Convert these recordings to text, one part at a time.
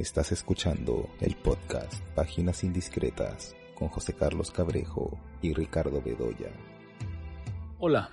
Estás escuchando el podcast Páginas Indiscretas con José Carlos Cabrejo y Ricardo Bedoya. Hola,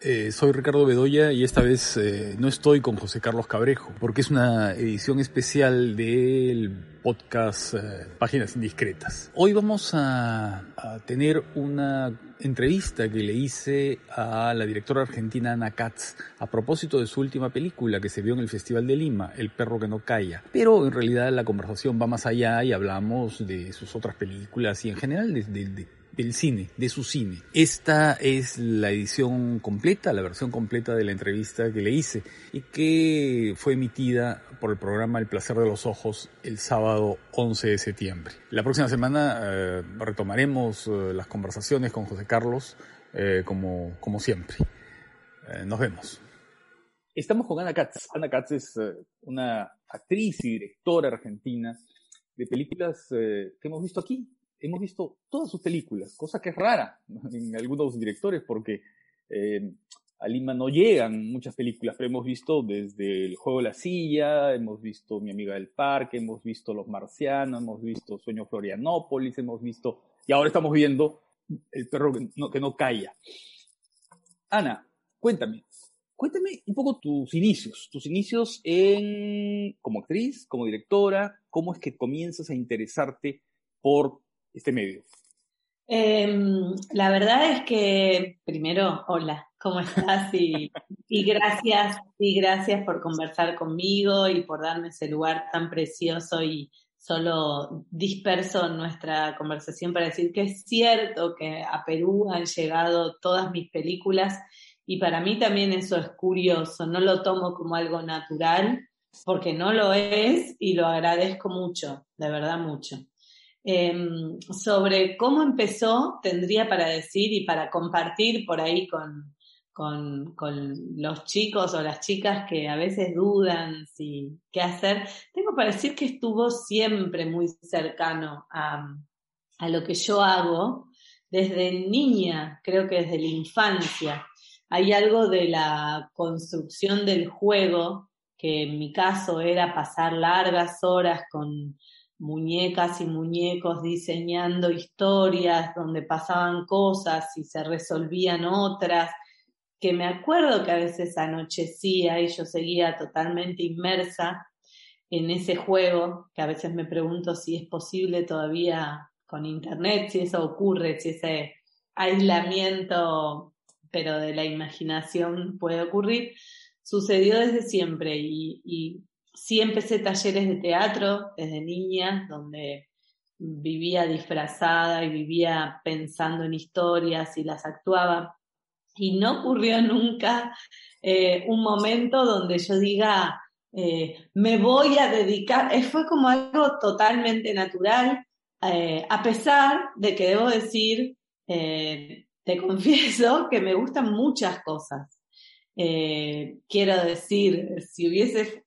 eh, soy Ricardo Bedoya y esta vez eh, no estoy con José Carlos Cabrejo porque es una edición especial del podcast eh, Páginas Indiscretas. Hoy vamos a, tener una entrevista que le hice a la directora argentina Ana Katz a propósito de su última película que se vio en el Festival de Lima, El perro que no calla. Pero en realidad la conversación va más allá y hablamos de sus otras películas y en general de, de, de del cine, de su cine. Esta es la edición completa, la versión completa de la entrevista que le hice y que fue emitida por el programa El placer de los ojos el sábado 11 de septiembre. La próxima semana eh, retomaremos eh, las conversaciones con José Carlos eh, como, como siempre. Eh, nos vemos. Estamos con Ana Katz. Ana Katz es una actriz y directora argentina de películas que hemos visto aquí, hemos visto todas sus películas, cosa que es rara en algunos directores porque eh, a Lima no llegan muchas películas, pero hemos visto desde El juego de la silla, hemos visto Mi amiga del parque, hemos visto Los marcianos, hemos visto Sueño Florianópolis, hemos visto, y ahora estamos viendo El perro que no, que no calla. Ana, cuéntame, cuéntame un poco tus inicios, tus inicios en, como actriz, como directora, cómo es que comienzas a interesarte por este medio? Eh, la verdad es que, primero, hola, ¿cómo estás? Y, y, gracias, y gracias por conversar conmigo y por darme ese lugar tan precioso y solo disperso nuestra conversación para decir que es cierto que a Perú han llegado todas mis películas y para mí también eso es curioso, no lo tomo como algo natural porque no lo es y lo agradezco mucho, de verdad mucho. Eh, sobre cómo empezó, tendría para decir y para compartir por ahí con, con, con, los chicos o las chicas que a veces dudan si qué hacer, tengo para decir que estuvo siempre muy cercano a, a lo que yo hago desde niña, creo que desde la infancia. Hay algo de la construcción del juego, que en mi caso era pasar largas horas con muñecas y muñecos diseñando historias donde pasaban cosas y se resolvían otras, que me acuerdo que a veces anochecía y yo seguía totalmente inmersa en ese juego, que a veces me pregunto si es posible todavía con internet, si eso ocurre, si ese aislamiento, pero de la imaginación puede ocurrir, sucedió desde siempre y, y sí empecé talleres de teatro desde niña, donde vivía disfrazada y vivía pensando en historias y las actuaba. Y no ocurrió nunca eh, un momento donde yo diga, eh, me voy a dedicar, eh, fue como algo totalmente natural, a pesar de que debo decir, te confieso que me gustan muchas cosas. quiero decir, si hubiese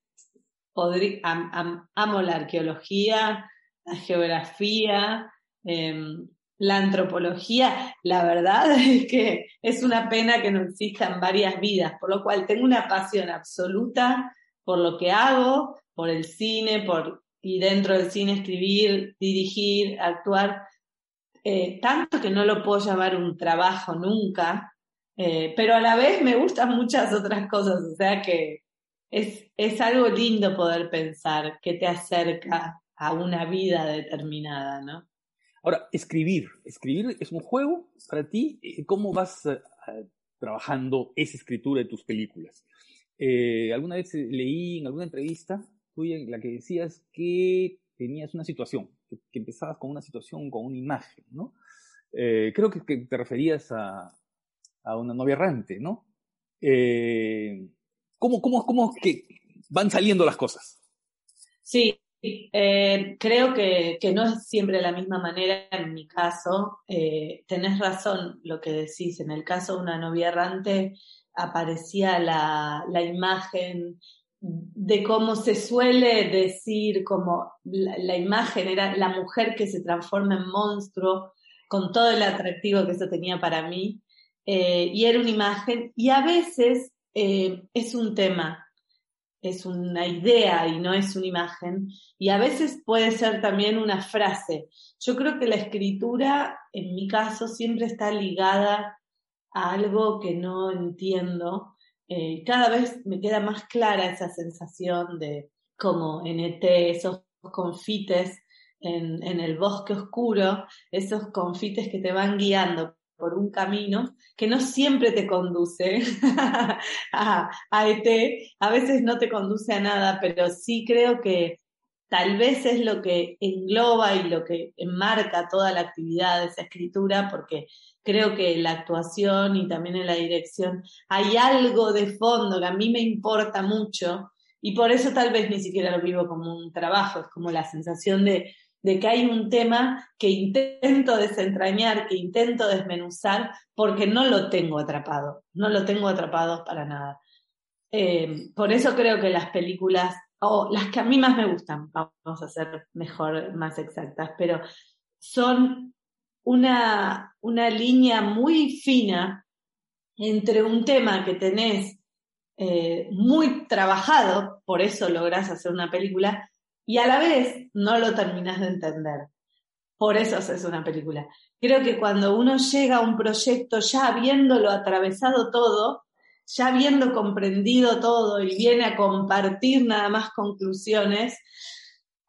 amo la arqueología, la geografía, eh, la antropología. La verdad es que es una pena que no existan varias vidas, por lo cual tengo una pasión absoluta por lo que hago, por el cine, por y dentro del cine escribir, dirigir, actuar, eh, tanto que no lo puedo llamar un trabajo nunca, eh, pero a la vez me gustan muchas otras cosas, o sea que es, es algo lindo poder pensar que te acerca a una vida determinada, ¿no? Ahora, escribir. Escribir es un juego para ti. ¿Cómo vas uh, trabajando esa escritura de tus películas? Eh, alguna vez leí en alguna entrevista tuya en la que decías que tenías una situación, que, empezabas con una situación, con una imagen, ¿no? Eh, creo que, que, te referías a, a una novia errante, ¿no? Eh, ¿Cómo, cómo, cómo que van saliendo las cosas? Sí, eh, creo que, que, no es siempre de la misma manera en mi caso. Eh, tenés razón lo que decís. En el caso de una novia errante aparecía la, la imagen de cómo se suele decir, como la, imagen era la mujer que se transforma en monstruo, con todo el atractivo que eso tenía para mí. Eh, y era una imagen, y a veces eh, es un tema. es una idea y no es una imagen, y a veces puede ser también una frase. Yo creo que la escritura, en mi caso, siempre está ligada a algo que no entiendo. Eh, cada vez me queda más clara esa sensación de como en ET, esos confites en, en el bosque oscuro, esos confites que te van guiando por un camino que no siempre te conduce a, a, ET, a veces no te conduce a nada, pero sí creo que tal vez es lo que engloba y lo que enmarca toda la actividad de esa escritura, porque creo que en la actuación y también en la dirección hay algo de fondo que a mí me importa mucho y por eso tal vez ni siquiera lo vivo como un trabajo, es como la sensación de de que hay un tema que intento desentrañar, que intento desmenuzar, porque no lo tengo atrapado, no lo tengo atrapado para nada. Eh, por eso creo que las películas, o las que a mí más me gustan, vamos a ser mejor, más exactas, pero son una, una línea muy fina entre un tema que tenés eh, muy trabajado, por eso lográs hacer una película, y a la vez no lo terminas de entender. Por eso es una película. Creo que cuando uno llega a un proyecto ya habiéndolo atravesado todo, ya habiendo comprendido todo y viene a compartir nada más conclusiones,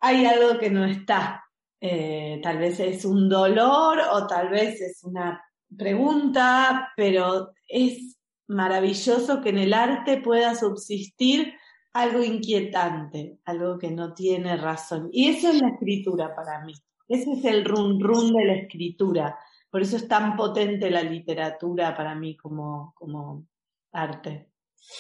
hay algo que no está. Eh, tal vez es un dolor o tal vez es una pregunta, pero es maravilloso que en el arte pueda subsistir algo inquietante, algo que no tiene razón. Y eso es la escritura para mí. Ese es el run run de la escritura. Por eso es tan potente la literatura para mí como, como arte.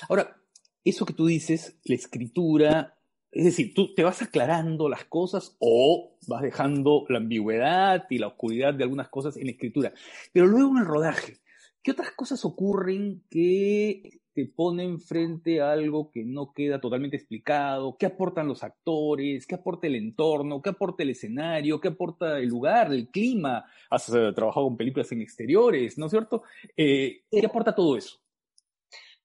Ahora, eso que tú dices, la escritura, es decir, tú te vas aclarando las cosas o vas dejando la ambigüedad y la oscuridad de algunas cosas en la escritura. Pero luego en el rodaje, ¿qué otras cosas ocurren que te ponen frente a algo que no queda totalmente explicado, qué aportan los actores, qué aporta el entorno, qué aporta el escenario, qué aporta el lugar, el clima. Has eh, trabajado con películas en exteriores, ¿no es cierto? Eh, ¿Qué aporta todo eso?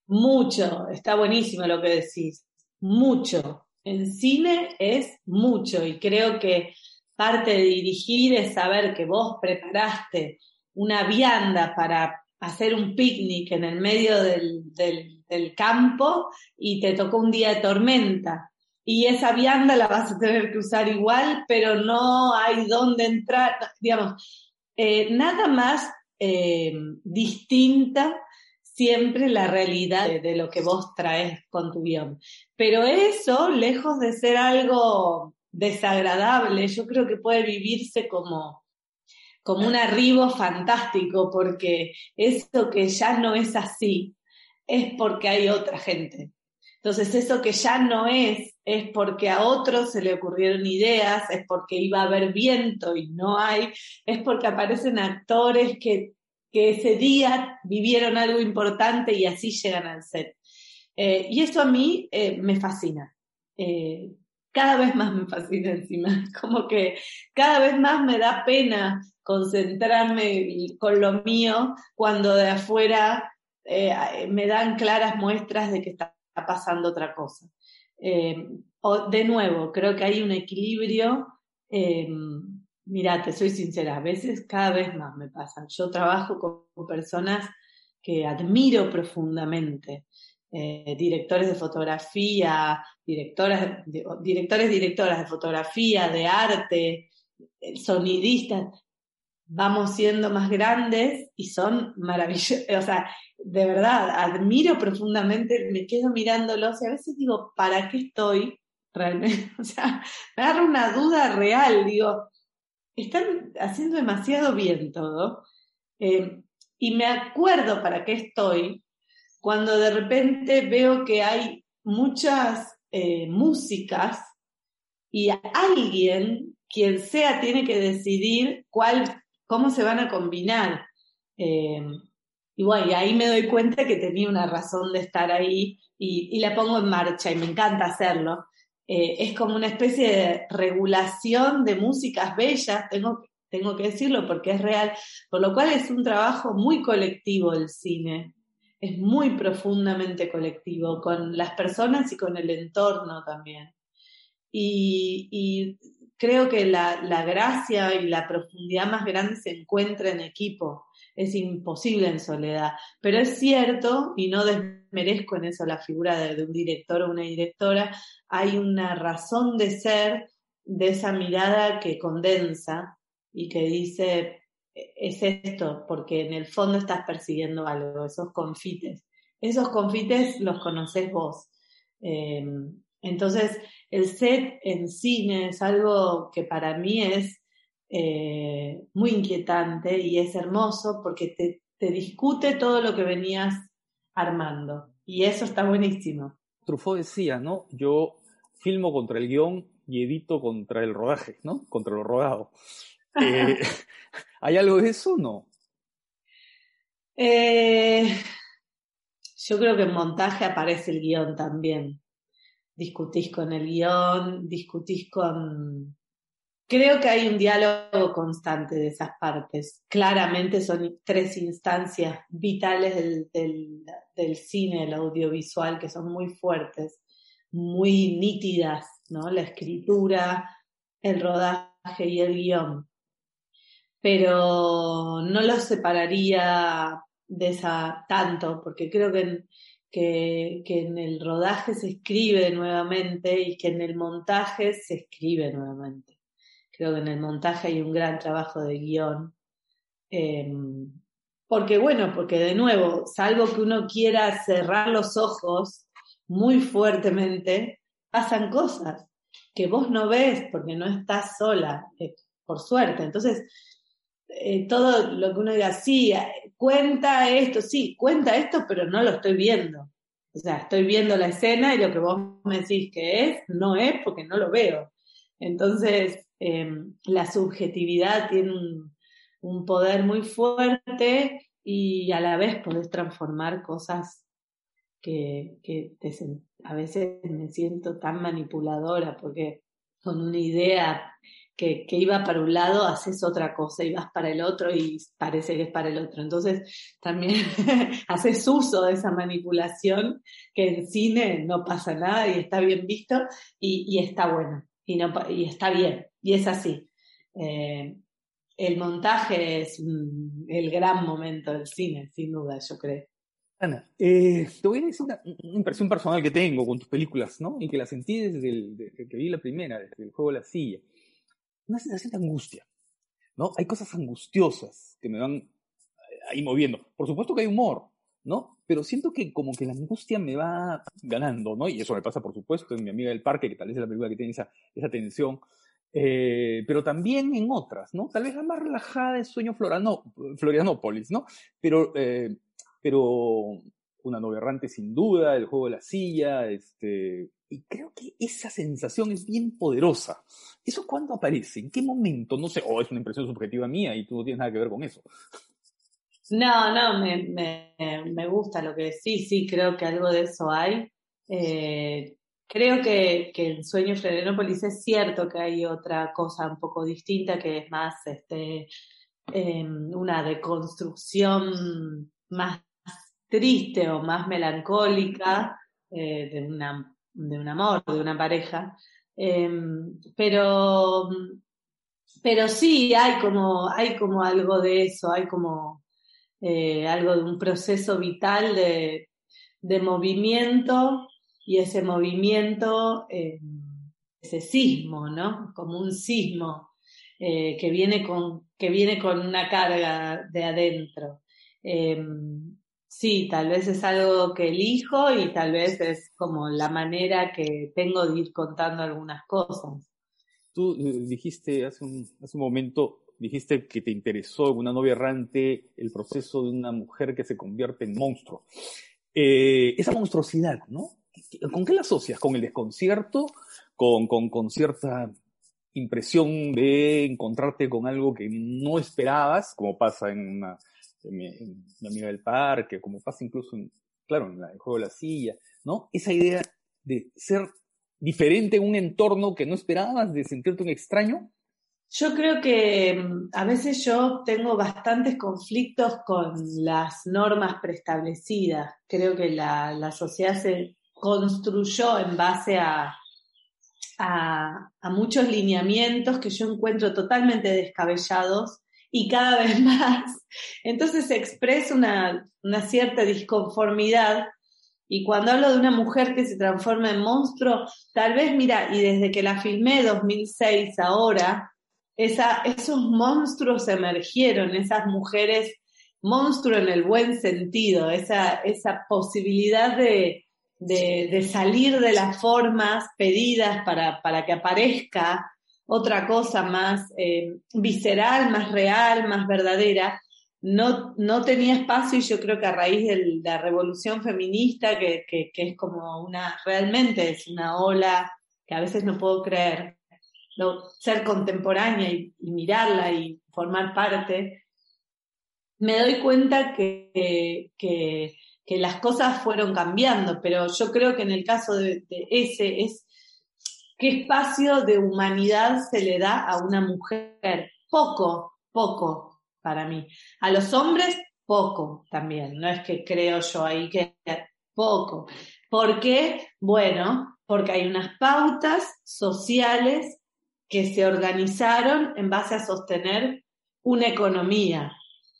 Mucho, está buenísimo lo que decís, mucho. En cine es mucho y creo que parte de dirigir es saber que vos preparaste una vianda para hacer un picnic en el medio del, del, campo y te tocó un día de tormenta. Y esa vianda la vas a tener que usar igual, pero no hay dónde entrar, digamos, eh, nada más eh, distinta siempre la realidad de, de, lo que vos traes con tu guion. Pero eso, lejos de ser algo desagradable, yo creo que puede vivirse como, como un arribo fantástico, porque eso que ya no es así es porque hay otra gente. Entonces, eso que ya no es, es porque a otros se le ocurrieron ideas, es porque iba a haber viento y no hay, es porque aparecen actores que, que ese día vivieron algo importante y así llegan al set. Eh, y eso a mí eh, me fascina. Eh, cada vez más me fascina encima, como que cada vez más me da pena concentrarme con lo mío cuando de afuera eh, me dan claras muestras de que está pasando otra cosa. Eh, o, de nuevo, creo que hay un equilibrio. Eh, mira, te soy sincera, a veces cada vez más me pasa. Yo trabajo con personas que admiro profundamente. Directores de fotografía, directoras, directores, directoras de fotografía, de arte, sonidistas, vamos siendo más grandes y son maravillosos, o sea, de verdad, admiro profundamente, me quedo mirándolos y a veces digo, ¿para qué estoy realmente? O sea, me agarro una duda real, digo, están haciendo demasiado bien todo. Eh, y me acuerdo para qué estoy cuando de repente veo que hay muchas eh, músicas y alguien, quien sea, tiene que decidir cuál cómo se van a combinar. Eh, y bueno, ahí me doy cuenta que tenía una razón de estar ahí y, la pongo en marcha y me encanta hacerlo. Eh, es como una especie de regulación de músicas bellas, tengo, tengo que decirlo porque es real, por lo cual es un trabajo muy colectivo el cine. Es muy profundamente colectivo, con las personas y con el entorno también. Y, creo que la, la, gracia y la profundidad más grande se encuentra en equipo. Es imposible en soledad. Pero es cierto, y no desmerezco en eso la figura de, de un director o una directora, hay una razón de ser de esa mirada que condensa y que dice, es esto, porque en el fondo estás persiguiendo algo, esos confites. Esos confites los conoces vos. Eh, entonces, el set en cine es algo que para mí es eh, muy inquietante y es hermoso porque te, te discute todo lo que venías armando. Y eso está buenísimo. Truffaut decía, ¿no? Yo filmo contra el guion y edito contra el rodaje, ¿no? Contra lo rodado. Eh, ¿Hay algo de eso o no? Eh, yo creo que en montaje aparece el guion también. Discutís con el guion, discutís con... Creo que hay un diálogo constante de esas partes. Claramente son tres instancias vitales del, del, del cine, el audiovisual, que son muy fuertes, muy nítidas, ¿no? La escritura, el rodaje y el guion pero no los separaría de esa tanto, porque creo que en, que, en el rodaje se escribe nuevamente y que en el montaje se escribe nuevamente. Creo que en el montaje hay un gran trabajo de guion. Eh, porque bueno, porque de nuevo, salvo que uno quiera cerrar los ojos muy fuertemente, pasan cosas que vos no ves porque no estás sola, eh, por suerte. Entonces, eh, todo lo que uno diga, sí, cuenta esto, sí, cuenta esto, pero no lo estoy viendo. O sea, estoy viendo la escena y lo que vos me decís que es, no es porque no lo veo. Entonces, em, la subjetividad tiene un, poder muy fuerte y a la vez podés transformar cosas que, a veces me siento tan manipuladora porque con una idea que, iba para un lado, haces otra cosa y vas para el otro y parece que es para el otro. Entonces, también haces uso de esa manipulación que en cine no pasa nada y está bien visto y, y está bueno y, no, y está bien y es así. Eh, el montaje es el gran momento del cine, sin duda, yo creo. Ana, eh, te voy a decir una, impresión personal que tengo con tus películas, ¿no? Y que la sentí desde, el, desde que vi la primera, desde el juego de la silla una sensación de angustia, ¿no? Hay cosas angustiosas que me van eh, ahí moviendo. Por supuesto que hay humor, ¿no? Pero siento que como que la angustia me va ganando, ¿no? Y eso me pasa, por supuesto, en Mi Amiga del Parque, que tal vez es la película que tiene esa, esa tensión, eh, pero también en otras, ¿no? Tal vez la más relajada es Sueño Floriano, Florianópolis, ¿no? Pero, eh, pero una novia errante sin duda, el juego de la silla, este, y creo que esa sensación es bien poderosa. ¿Eso cuándo aparece? ¿En qué momento? No sé, o es una impresión subjetiva mía y tú no tienes nada que ver con eso. No, no, me, me, gusta lo que decís, sí, creo que algo de eso hay. Eh, creo que, que en Sueño Florianópolis es cierto que hay otra cosa un poco distinta que es más este, eh, una deconstrucción más triste o más melancólica eh, de una de un amor, de una pareja. Em, pero, pero sí, hay como, hay como algo de eso, hay como eh, algo de un proceso vital de, de movimiento y ese movimiento, eh, ese sismo, ¿no? Como un sismo eh, que, viene con, que viene con una carga de adentro. Em, Sí, tal vez es algo que elijo y tal vez es como la manera que tengo de ir contando algunas cosas. Tú eh, dijiste hace un, momento, dijiste que te interesó en una novia errante el proceso de una mujer que se convierte en monstruo. Eh, esa monstruosidad, ¿no? ¿Con qué la asocias? ¿Con el desconcierto? ¿Con, con, con cierta impresión de encontrarte con algo que no esperabas, como pasa en una mi, amiga del parque, como pasa incluso, en, claro, en el juego de la silla, ¿no? Esa idea de ser diferente en un entorno que no esperabas, de sentirte un extraño. Yo creo que mm, a veces yo tengo bastantes conflictos con las normas preestablecidas. Creo que la, la sociedad se construyó en base a, a, muchos lineamientos que yo encuentro totalmente descabellados y cada vez más. Entonces se expresa una, una cierta disconformidad y cuando hablo de una mujer que se transforma en monstruo, tal vez, mira, y desde que la filmé 2006 ahora, esos monstruos emergieron, esas mujeres monstruo en el buen sentido, esa, esa posibilidad de, de, de salir de las formas pedidas para, para que aparezca otra cosa más eh, visceral, más real, más verdadera, no, no tenía espacio y yo creo que a raíz de la revolución feminista, que, que, que es como una, realmente es una ola que a veces no puedo creer, ser contemporánea y, mirarla y formar parte, me doy cuenta que, que, que, las cosas fueron cambiando, pero yo creo que en el caso de, de, ese es qué espacio de humanidad se le da a una mujer. Poco, poco para mí. A los hombres, poco también. No es que creo yo ahí que poco. ¿Por qué? Bueno, porque hay unas pautas sociales que se organizaron en base a sostener una economía.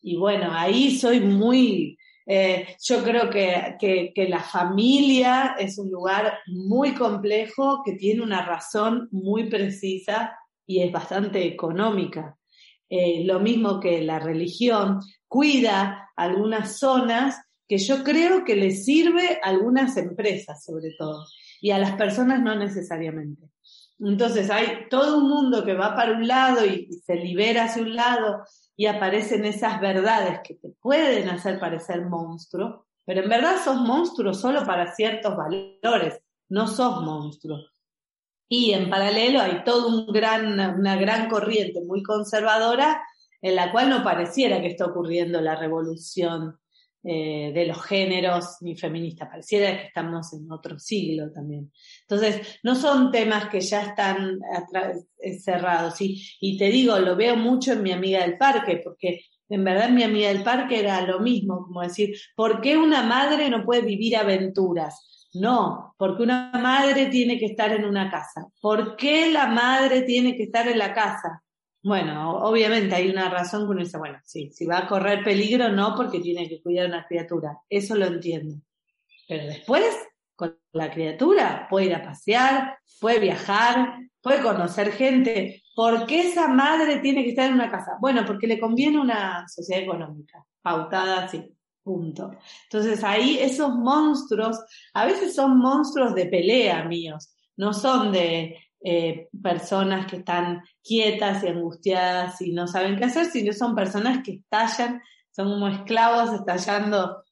Y bueno, ahí soy muy, eh, yo creo que, que, que, la familia es un lugar muy complejo, que tiene una razón muy precisa y es bastante económica. Eh, lo mismo que la religión, cuida algunas zonas que yo creo que le sirve a algunas empresas sobre todo y a las personas no necesariamente. Entonces hay todo un mundo que va para un lado y, se libera hacia un lado y aparecen esas verdades que te pueden hacer parecer monstruo, pero en verdad sos monstruo solo para ciertos valores, no sos monstruo. Y en paralelo hay toda un gran, una gran corriente muy conservadora en la cual no pareciera que está ocurriendo la revolución eh, de los géneros ni feminista. Pareciera que estamos en otro siglo también. Entonces, no son temas que ya están cerrados. Y, y te digo, lo veo mucho en mi amiga del parque, porque en verdad mi amiga del parque era lo mismo, como decir, ¿por qué una madre no puede vivir aventuras? No, porque una madre tiene que estar en una casa. ¿Por qué la madre tiene que estar en la casa? Bueno, obviamente hay una razón que uno dice, bueno, sí, si va a correr peligro, no porque tiene que cuidar a una criatura. Eso lo entiendo. Pero después, con la criatura, puede ir a pasear, puede viajar, puede conocer gente. ¿Por qué esa madre tiene que estar en una casa? Bueno, porque le conviene una sociedad económica, pautada así, punto. Entonces ahí esos monstruos, a veces son monstruos de pelea míos, no son de, eh, personas que están quietas y angustiadas y no saben qué hacer, sino son personas que estallan, son como esclavos estallando,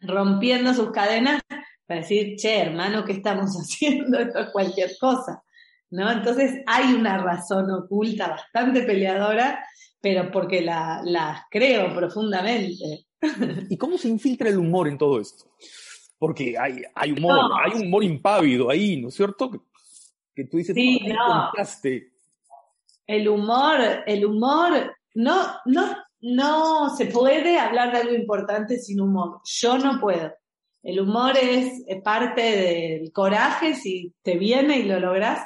rompiendo sus cadenas para decir, che, hermano, ¿qué estamos haciendo? Esto es cualquier cosa. ¿No? Entonces hay una razón oculta bastante peleadora, pero porque la, la creo profundamente. ¿Y cómo se infiltra el humor en todo esto? Porque hay, hay humor, no. hay un humor impávido ahí, ¿no es cierto? Que tú dices, sí, no. El humor, el humor, no, no, no se puede hablar de algo importante sin humor. Yo no puedo. El humor es parte del coraje, si te viene y lo logras,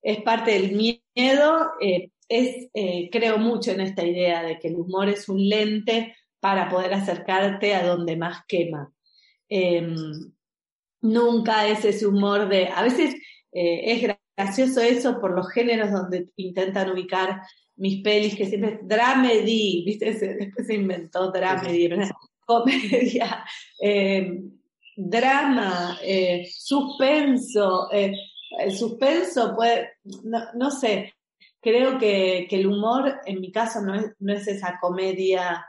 es parte del miedo. Eh, es, eh, creo mucho en esta idea de que el humor es un lente para poder acercarte a donde más quema. Eh, nunca es ese humor de, a veces eh, es gracioso eso por los géneros donde intentan ubicar mis pelis, que siempre es dramedy, ¿viste? después se inventó dramedy, comedia, eh, drama, eh, suspenso. Eh, el suspenso puede, no, no sé, creo que, que, el humor, en mi caso, no es, no es esa comedia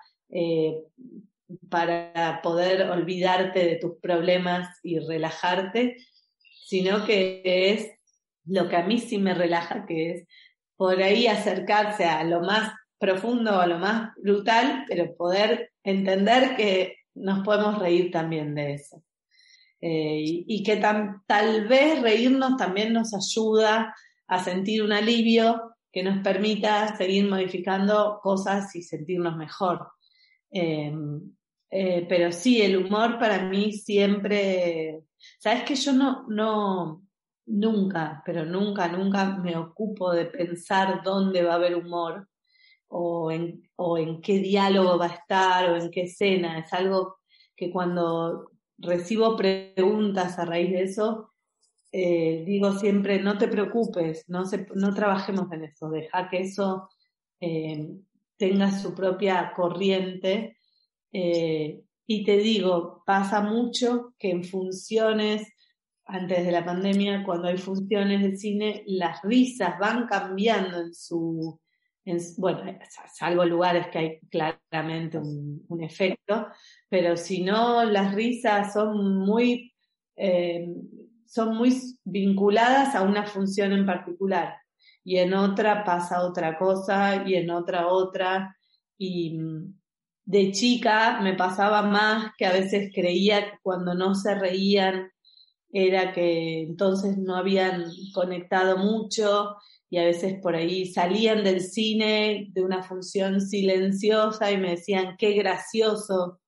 para poder olvidarte de tus problemas y relajarte, sino que es lo que a mí sí me relaja, que es por ahí acercarse a lo más profundo, a lo más brutal, pero poder entender que nos podemos reír también de eso. Eh, y, que tal vez reírnos también nos ayuda a sentir un alivio que nos permita seguir modificando cosas y sentirnos mejor. Em, eh, pero sí, el humor para mí siempre, sabes que yo no, no, nunca, pero nunca, nunca me ocupo de pensar dónde va a haber humor o en, o en qué diálogo va a estar o en qué escena. Es algo que cuando recibo preguntas a raíz de eso, eh, digo siempre, no te preocupes, no, no trabajemos en eso, deja que eso eh, tenga su propia corriente. Eh, y te digo, pasa mucho que en funciones, antes de la pandemia, cuando hay funciones de cine, las risas van cambiando en su, bueno, salvo lugares que hay claramente un, efecto, pero si no, las risas son muy son muy vinculadas a una función en particular y en otra pasa otra cosa y en otra otra y de chica me pasaba más que a veces creía que cuando no se reían era que entonces no habían conectado mucho y a veces por ahí salían del cine de una función silenciosa y me decían qué gracioso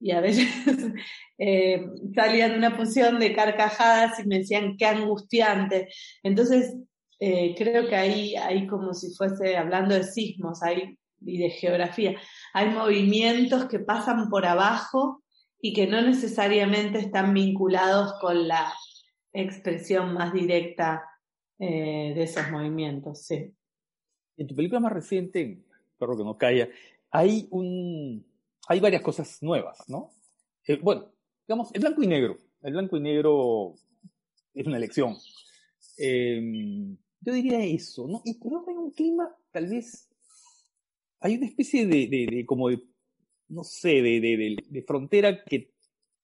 y a veces eh, salían de una función de carcajadas y me decían qué angustiante. Entonces, eh, creo que ahí hay como si fuese hablando de sismos hay, y de geografía. Hay movimientos que pasan por abajo y que no necesariamente están vinculados con la expresión más directa eh, de esos movimientos. Sí. En tu película más reciente, perro que no calla, hay un, hay varias cosas nuevas, ¿no? Eh, bueno, digamos, el blanco y negro. El blanco y negro es una elección. Em, yo diría eso, ¿no? Y pero hay un clima, tal vez, hay una especie de, de, como de, no sé, de, de frontera que,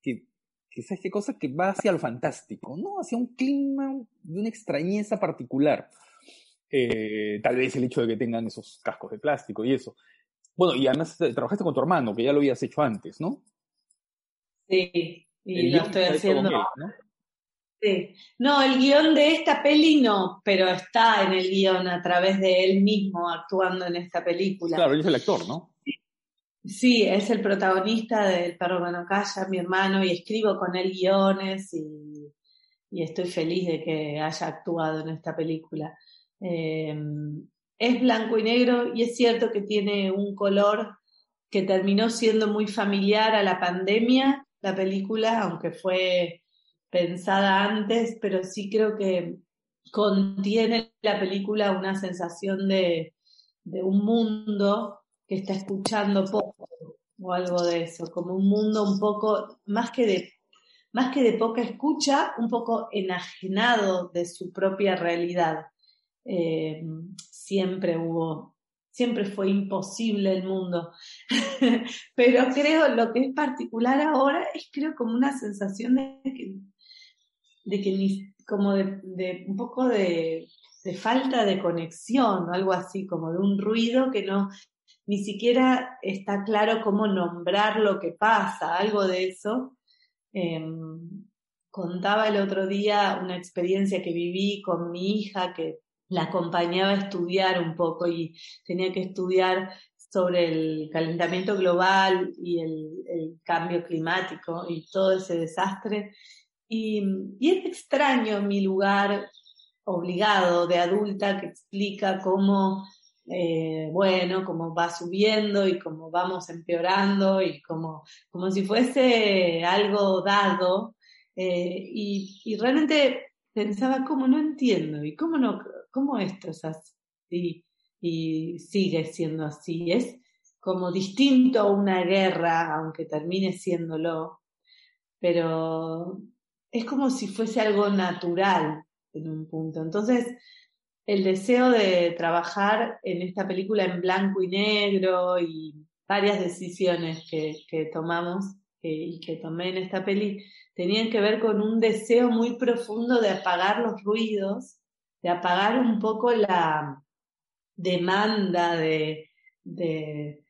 que, que es esta cosa que va hacia lo fantástico, ¿no? Hacia un clima de una extrañeza particular. Eh, tal vez el hecho de que tengan esos cascos de plástico y eso. Bueno, y además eh, trabajaste con tu hermano, que ya lo habías hecho antes, ¿no? Sí, y lo estoy haciendo. ¿no? Sí. No, el guion de esta peli no, pero está en el guion a través de él mismo actuando en esta película. Claro, él es el actor, ¿no? Sí, es el protagonista del Perro Calla, mi hermano, y escribo con él guiones y, estoy feliz de que haya actuado en esta película. Eh, es blanco y negro y es cierto que tiene un color que terminó siendo muy familiar a la pandemia, la película, aunque fue pensada antes, pero sí creo que contiene la película una sensación de un mundo que está escuchando poco o algo de eso, como un mundo un poco más que de más que de poca escucha, un poco enajenado de su propia realidad. Eh, siempre hubo, siempre fue imposible el mundo. Pero creo lo que es particular ahora es creo como una sensación de que, de que ni, como de, un poco de, de, falta de conexión o algo así, como de un ruido que no, ni siquiera está claro cómo nombrar lo que pasa, algo de eso. Em, contaba el otro día una experiencia que viví con mi hija que la acompañaba a estudiar un poco y tenía que estudiar sobre el calentamiento global y el, cambio climático y todo ese desastre. Y, es extraño mi lugar obligado de adulta que explica cómo, eh, bueno, cómo va subiendo y cómo vamos empeorando y como, como si fuese algo dado. Eh, y, y realmente pensaba, ¿cómo no entiendo? ¿Y cómo no, cómo esto es así y sigue siendo así. Es como distinto a una guerra, aunque termine siéndolo, pero es como si fuese algo natural en un punto. Entonces, el deseo de trabajar en esta película en blanco y negro y varias decisiones que, tomamos y que tomé en esta peli tenían que ver con un deseo muy profundo de apagar los ruidos de apagar un poco la demanda de, de,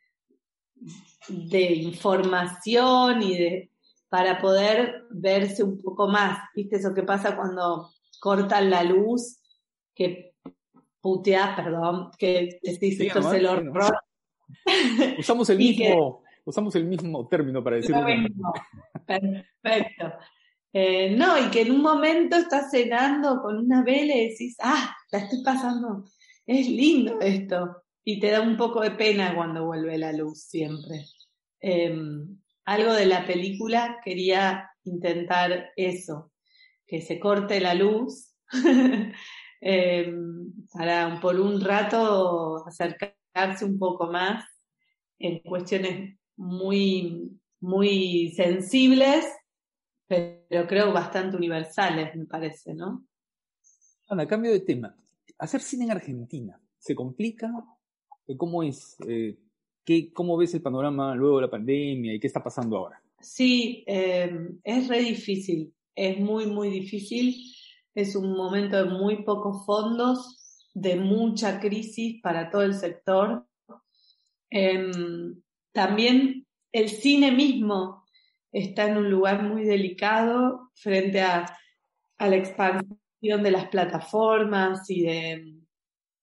información y de para poder verse un poco más. ¿Viste eso que pasa cuando cortan la luz? Que perdón, que decís esto es el horror. Usamos el mismo, usamos el mismo término para decirlo. Perfecto. Eh, no, y que en un momento estás cenando con una vela y decís, ah, la estoy pasando, es lindo esto. Y te da un poco de pena cuando vuelve la luz siempre. Em, algo de la película quería intentar eso, que se corte la luz em, para por un rato acercarse un poco más en cuestiones muy, muy sensibles, pero creo bastante universales, me parece, ¿no? Ana, cambio de tema. Hacer cine en Argentina, ¿se complica? ¿Cómo es? Eh, ¿qué, ¿Cómo ves el panorama luego de la pandemia y qué está pasando ahora? Sí, eh, es re difícil, es muy, muy difícil. Es un momento de muy pocos fondos, de mucha crisis para todo el sector. Em, también el cine mismo está en un lugar muy delicado frente a, a la expansión de las plataformas y de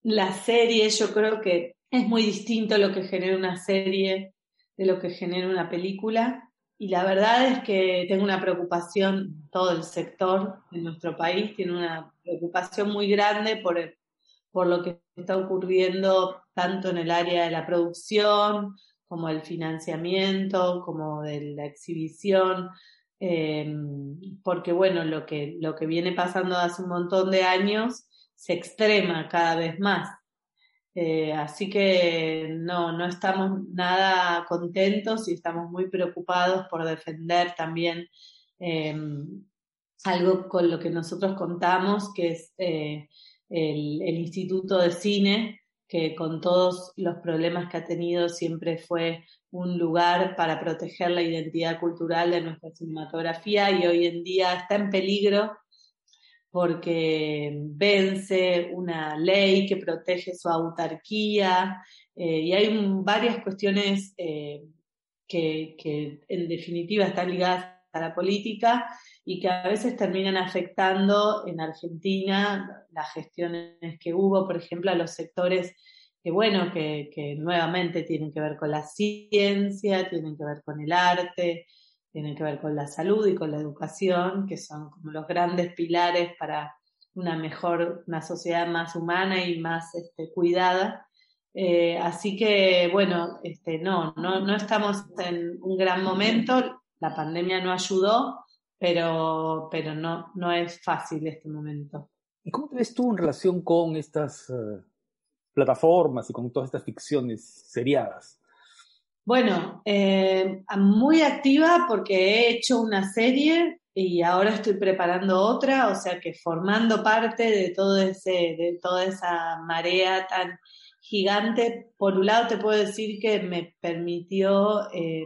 las series. Yo creo que es muy distinto lo que genera una serie de lo que genera una película. Y la verdad es que tengo una preocupación, todo el sector de nuestro país tiene una preocupación muy grande por, por lo que está ocurriendo tanto en el área de la producción como el financiamiento, como de la exhibición, eh, porque bueno, lo que, lo que viene pasando hace un montón de años se extrema cada vez más. Eh, así que no, no estamos nada contentos y estamos muy preocupados por defender también eh, algo con lo que nosotros contamos, que es el, el Instituto de Cine, que con todos los problemas que ha tenido siempre fue un lugar para proteger la identidad cultural de nuestra cinematografía y hoy en día está en peligro porque vence una ley que protege su autarquía eh, y hay varias cuestiones eh, que, que en definitiva están ligadas la política y que a veces terminan afectando en Argentina las gestiones que hubo, por ejemplo, a los sectores que, bueno, que nuevamente tienen que ver con la ciencia, tienen que ver con el arte, tienen que ver con la salud y con la educación, que son como los grandes pilares para una mejor, una sociedad más humana y más este, cuidada. Eh, así que, bueno, este, no, no, no estamos en un gran momento, la pandemia no ayudó, pero, pero no, no es fácil este momento. ¿Y cómo te ves tú en relación con estas eh, plataformas y con todas estas ficciones seriadas? Bueno, eh, muy activa porque he hecho una serie y ahora estoy preparando otra, o sea que formando parte de todo ese, de toda esa marea tan gigante, por un lado te puedo decir que me permitió eh,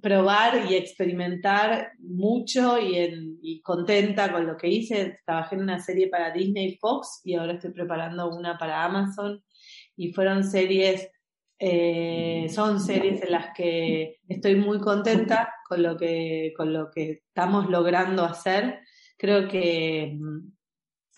probar y experimentar mucho y, y, contenta con lo que hice. Trabajé en una serie para Disney Fox y ahora estoy preparando una para Amazon y fueron series, eh, son series en las que estoy muy contenta con lo que, con lo que estamos logrando hacer. Creo que mm,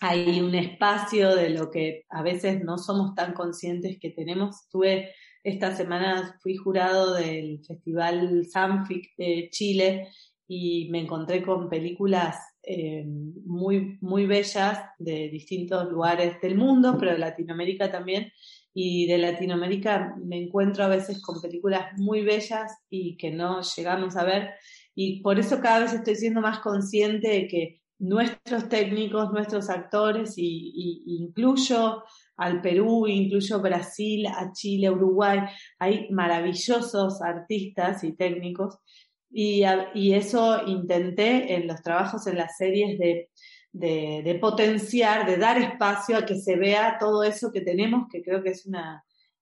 hay un espacio de lo que a veces no somos tan conscientes que tenemos. Tuve esta semana fui jurado del Festival Sanfic de Chile y me encontré con películas eh, muy, muy bellas de distintos lugares del mundo, pero de Latinoamérica también. Y de Latinoamérica me encuentro a veces con películas muy bellas y que no llegamos a ver. Y por eso cada vez estoy siendo más consciente de que nuestros técnicos, nuestros actores, y, y incluyo al Perú, incluyo Brasil, a Chile, Uruguay. Hay maravillosos artistas y técnicos. Y, eso intenté en los trabajos, en las series de, potenciar, de dar espacio a que se vea todo eso que tenemos, que creo que es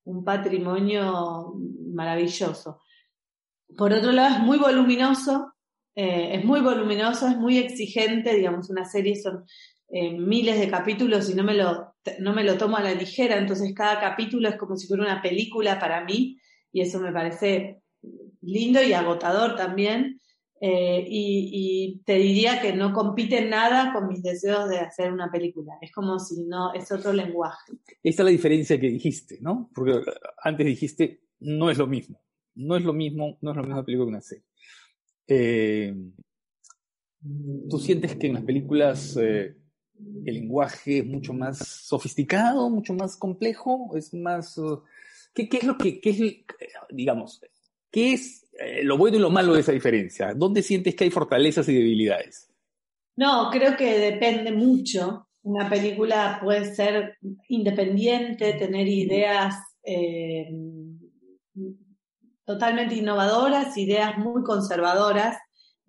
un patrimonio maravilloso. Por otro lado, es muy voluminoso, eh, es muy voluminoso, es muy exigente, digamos, una serie son eh, miles de capítulos y no me, lo, no me lo tomo a la ligera, entonces cada capítulo es como si fuera una película para mí y eso me parece lindo y agotador también. Eh, y, te diría que no compite nada con mis deseos de hacer una película. Es como si no, es otro lenguaje. Esta es la diferencia que dijiste, ¿no? Porque antes dijiste, no es lo mismo. No es lo mismo, no es lo mismo película que una serie. Eh, ¿Tú sientes que en las películas eh, el lenguaje es mucho más sofisticado, mucho más complejo? ¿Es más... Uh, ¿qué, es lo que, es, digamos, qué es eh, lo bueno y lo malo de esa diferencia? ¿Dónde sientes que hay fortalezas y debilidades? No, creo que depende mucho. Una película puede ser independiente, tener ideas eh, totalmente innovadoras, ideas muy conservadoras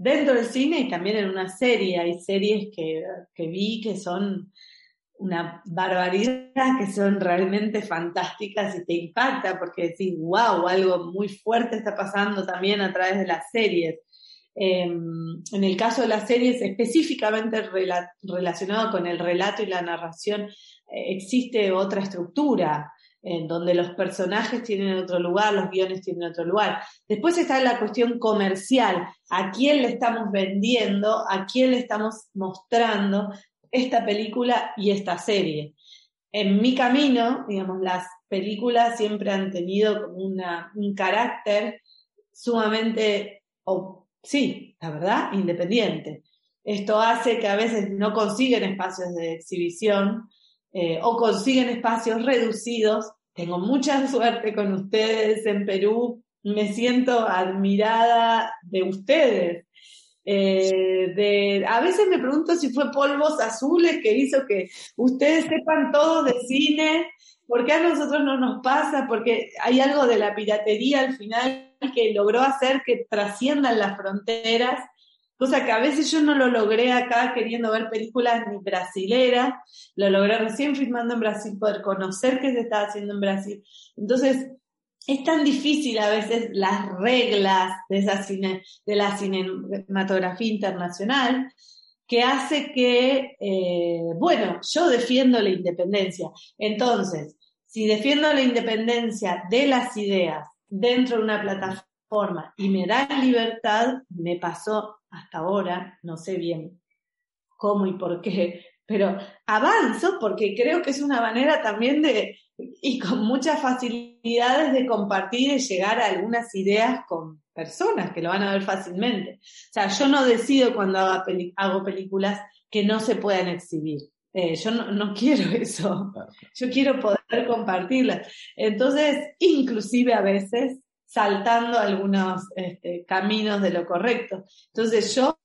dentro del cine y también en una serie. Hay series que, que vi que son una barbaridad, que son realmente fantásticas y te impacta porque decís, wow, algo muy fuerte está pasando también a través de las series. Em, en el caso de las series específicamente relacionado con el relato y la narración, eh, existe otra estructura en donde los personajes tienen otro lugar, los guiones tienen otro lugar. Después está la cuestión comercial, a quién le estamos vendiendo, a quién le estamos mostrando esta película y esta serie. En mi camino, digamos, las películas siempre han tenido como una, un carácter sumamente, sí, la verdad, independiente. Esto hace que a veces no consiguen espacios de exhibición, eh, o consiguen espacios reducidos. Tengo mucha suerte con ustedes en Perú. Me siento admirada de ustedes. Eh, de, a veces me pregunto si fue polvos azules que hizo que ustedes sepan todo de cine, porque a nosotros no nos pasa, porque hay algo de la piratería al final que logró hacer que trasciendan las fronteras cosa que a veces yo no lo logré acá queriendo ver películas ni brasileras, lo logré recién filmando en Brasil, poder conocer qué se estaba haciendo en Brasil. Entonces, es tan difícil a veces las reglas de, esa cine, de la cinematografía internacional que hace que, eh, bueno, yo defiendo la independencia. Entonces, si defiendo la independencia de las ideas dentro de una plataforma y me da libertad, me pasó hasta ahora, no sé bien cómo y por qué, pero avanzo porque creo que es una manera también de, y con muchas facilidades de compartir y llegar a algunas ideas con personas que lo van a ver fácilmente. O sea, yo no decido cuando hago, películas que no se puedan exhibir. Eh, yo no, quiero eso. Yo quiero poder compartirlas. Entonces, inclusive a veces saltando algunos este, caminos de lo correcto. Entonces yo,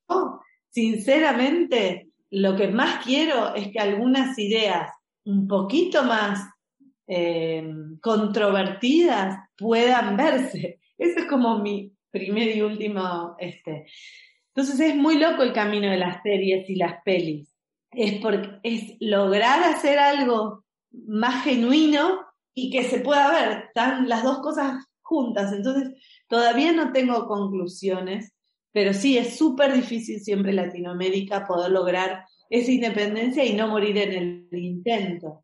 sinceramente, lo que más quiero es que algunas ideas un poquito más eh, controvertidas puedan verse. Ese es como mi primer y último, este. Entonces es muy loco el camino de las series y las pelis. Es porque es lograr hacer algo más genuino y que se pueda ver. Están las dos cosas juntas. Entonces, todavía no tengo conclusiones, pero sí es súper difícil siempre en Latinoamérica poder lograr esa independencia y no morir en el intento.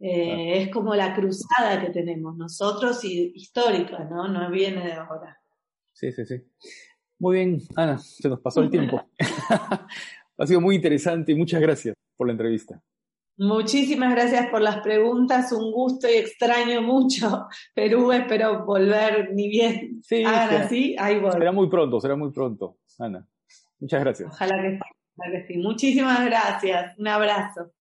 Eh, es como la cruzada que tenemos nosotros y histórica, ¿no? No viene de ahora. Sí, sí, sí. Muy bien, Ana, se nos pasó el tiempo. ha sido muy interesante y muchas gracias por la entrevista. Muchísimas gracias por las preguntas, un gusto y extraño mucho Perú, espero volver ni bien. Sí, Ahora sí, ahí voy. Será muy pronto, será muy pronto, Ana. Muchas gracias. Ojalá que, ojalá que sí. Muchísimas gracias, un abrazo.